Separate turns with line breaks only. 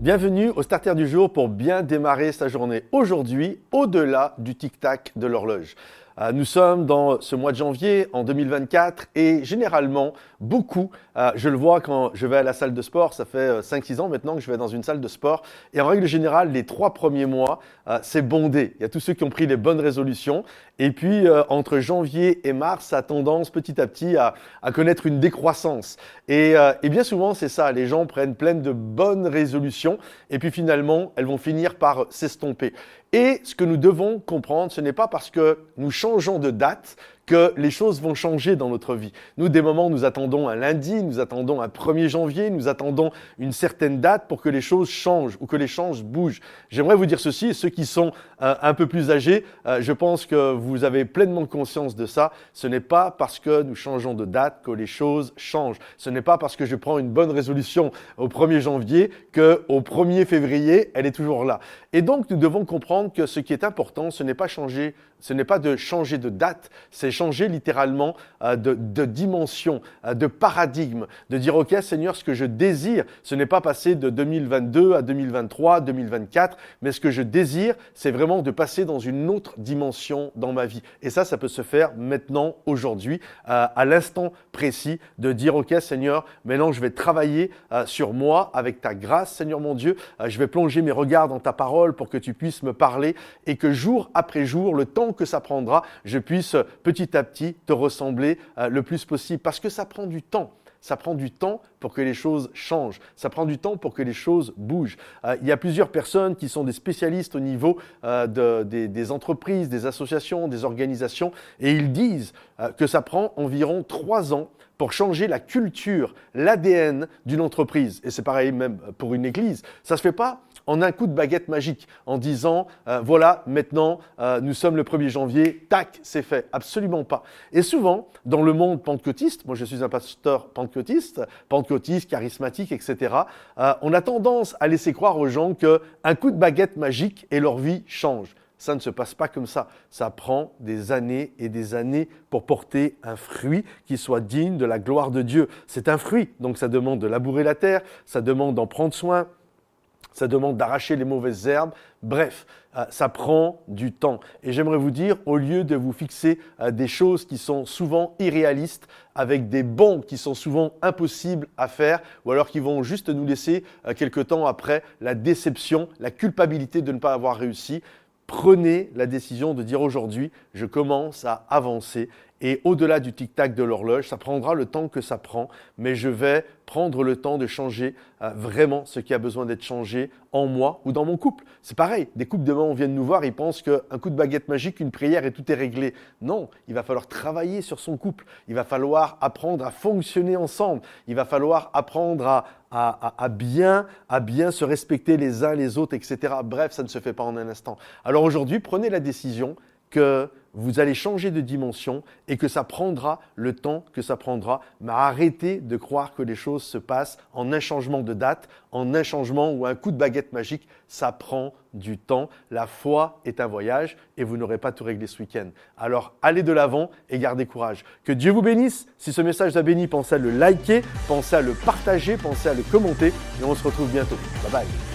Bienvenue au starter du jour pour bien démarrer sa journée aujourd'hui au-delà du tic-tac de l'horloge. Euh, nous sommes dans ce mois de janvier en 2024 et généralement, beaucoup, euh, je le vois quand je vais à la salle de sport, ça fait 5-6 euh, ans maintenant que je vais dans une salle de sport et en règle générale, les trois premiers mois, c'est bondé. Il y a tous ceux qui ont pris les bonnes résolutions et puis entre janvier et mars, ça a tendance petit à petit à, connaître une décroissance. Et, et bien souvent, c'est ça, les gens prennent plein de bonnes résolutions et puis finalement, elles vont finir par s'estomper. Et ce que nous devons comprendre, ce n'est pas parce que nous changeons de date que les choses vont changer dans notre vie. Nous, des moments, nous attendons un lundi, nous attendons un 1er janvier, nous attendons une certaine date pour que les choses changent ou que les choses bougent. J'aimerais vous dire ceci, ceux qui sont euh, un peu plus âgés, euh, je pense que vous avez pleinement conscience de ça. Ce n'est pas parce que nous changeons de date que les choses changent. Ce n'est pas parce que je prends une bonne résolution au 1er janvier que au 1er février, elle est toujours là. Et donc, nous devons comprendre que ce qui est important, ce n'est pas changer, ce n'est pas de changer de date, c'est changer littéralement euh, de, dimension, euh, de paradigme, de dire, OK Seigneur, ce que je désire, ce n'est pas passer de 2022 à 2023, 2024, mais ce que je désire, c'est vraiment de passer dans une autre dimension dans ma vie. Et ça, ça peut se faire maintenant, aujourd'hui, euh, à l'instant précis, de dire, OK Seigneur, maintenant je vais travailler sur moi avec ta grâce, Seigneur mon Dieu, je vais plonger mes regards dans ta parole pour que tu puisses me parler et que jour après jour, le temps que ça prendra, je puisse petit petit à petit te ressembler euh, le plus possible. Parce que ça prend du temps. Ça prend du temps pour que les choses changent. Ça prend du temps pour que les choses bougent. Euh, il y a plusieurs personnes qui sont des spécialistes au niveau euh, des, entreprises, des associations, des organisations, et ils disent que ça prend environ trois ans pour changer la culture, l'ADN d'une entreprise. Et c'est pareil même pour une église. Ça se fait pas en un coup de baguette magique, en disant euh, voilà, maintenant euh, nous sommes le 1er janvier, tac, c'est fait. Absolument pas. Et souvent, dans le monde pentecôtiste, moi je suis un pasteur pentecôtiste, charismatique, etc., euh, on a tendance à laisser croire aux gens qu'un coup de baguette magique et leur vie change. Ça ne se passe pas comme ça. Ça prend des années et des années pour porter un fruit qui soit digne de la gloire de Dieu. C'est un fruit, donc ça demande de labourer la terre, ça demande d'en prendre soin, ça demande d'arracher les mauvaises herbes. Bref, euh, ça prend du temps. Et j'aimerais vous dire, au lieu de vous fixer euh, des choses qui sont souvent irréalistes, avec des bons qui sont souvent impossibles à faire, ou alors qui vont juste nous laisser euh, quelque temps après la déception, la culpabilité de ne pas avoir réussi, prenez la décision de dire aujourd'hui, je commence à avancer et au-delà du tic-tac de l'horloge, ça prendra le temps que ça prend, mais je vais prendre le temps de changer euh, vraiment ce qui a besoin d'être changé en moi ou dans mon couple. C'est pareil, des couples demain on vient de nous voir, ils pensent qu'un coup de baguette magique, une prière et tout est réglé. Non, il va falloir travailler sur son couple, il va falloir apprendre à fonctionner ensemble, il va falloir apprendre à, à, bien, à bien se respecter les uns les autres, etc. Bref, ça ne se fait pas en un instant. Alors aujourd'hui, prenez la décision que vous allez changer de dimension et que ça prendra le temps que ça prendra. Mais arrêtez de croire que les choses se passent en un changement de date, en un changement ou un coup de baguette magique. Ça prend du temps. La foi est un voyage et vous n'aurez pas tout réglé ce week-end. Alors allez de l'avant et gardez courage. Que Dieu vous bénisse. Si ce message vous a béni, pensez à le liker, pensez à le partager, pensez à le commenter et on se retrouve bientôt. Bye bye.